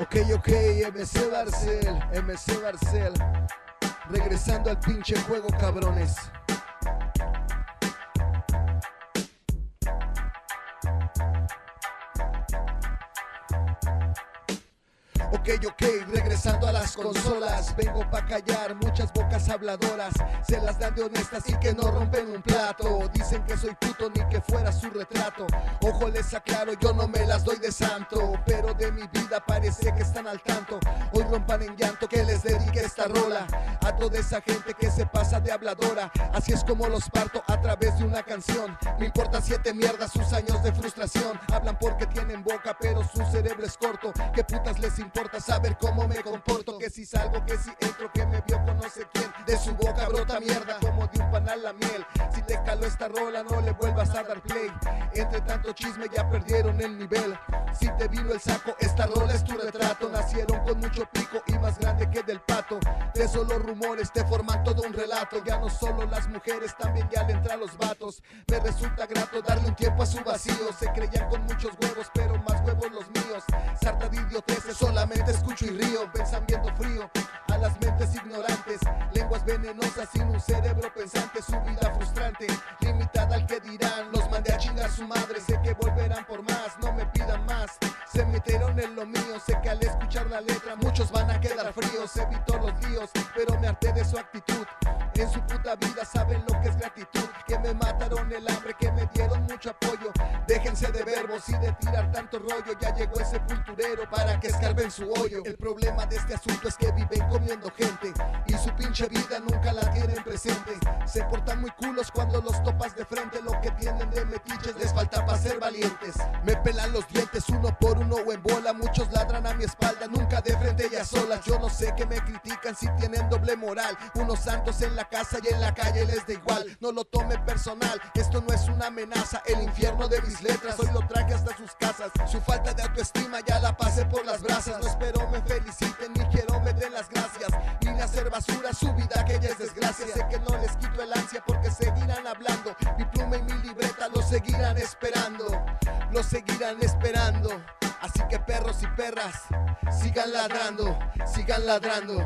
Ok, ok, MC Barcel, MC Barcel. Regresando al pinche juego, cabrones. Ok, ok, regresando a las consolas, vengo pa' callar muchas bocas habladoras, se las dan de honestas y que no rompen un plato, dicen que soy puto ni que fuera su retrato, ojo les aclaro, yo no me las doy de santo, pero de mi vida parece que están al tanto, hoy rompan en llanto esta rola, a toda esa gente que se pasa de habladora, así es como los parto a través de una canción, me importa siete mierdas sus años de frustración, hablan porque tienen boca pero su cerebro es corto, ¿qué putas les importa? saber cómo me comporto Que si salgo, que si entro, que me vio con no sé quién De su boca brota mierda como de un panal la miel. Si te caló esta rola no le vuelvas a dar play. Entre tanto chisme ya perdieron el nivel. Si te vino el saco, esta rola es tu retrato. Nacieron con mucho pico y más grande que del pato. De solo rumores te forman todo un relato. Ya no solo las mujeres, también ya le entran los vatos. Me resulta grato darle un tiempo a su vacío. Se creían con muchos huevos, pero más huevos los míos. Sarta de idioteces solamente escucho y río, pensamiento frío lenguas venenosas sin un cerebro pensante, su vida frustrante, limitada al que dirán, los mandé a chingar su madre, sé que volverán por más, no me pidan más, se metieron en lo mío, sé que al escuchar la letra muchos van a quedar fríos, evito los líos, pero me harté de su actitud, en su puta vida saben lo que es gratitud, me mataron el hambre, que me dieron mucho apoyo, déjense de verbos y de tirar tanto rollo, ya llegó ese culturero para que escarben su hoyo, el problema de este asunto es que viven comiendo gente y su pinche vida nunca la tienen presente, se portan muy culos cuando los topas de frente, lo que tienen de metiches les falta para ser valientes, me pelan los dientes uno por uno o en bola, muchos ladran a mi espalda, de frente y a solas, yo no sé que me critican si tienen doble moral, unos santos en la casa y en la calle les da igual, no lo tome personal, esto no es una amenaza, el infierno de mis letras, hoy lo traje hasta sus casas, su falta de autoestima ya la pasé por las brasas, no espero me feliciten ni quiero me den las gracias, ni de hacer basura su vida que ella es desgracia, sé que no les quito el ansia porque seguirán hablando, mi pluma y mi libreta lo seguirán esperando, lo seguirán esperando, así que perros y perras, sigan ladrando, sigan ladrando.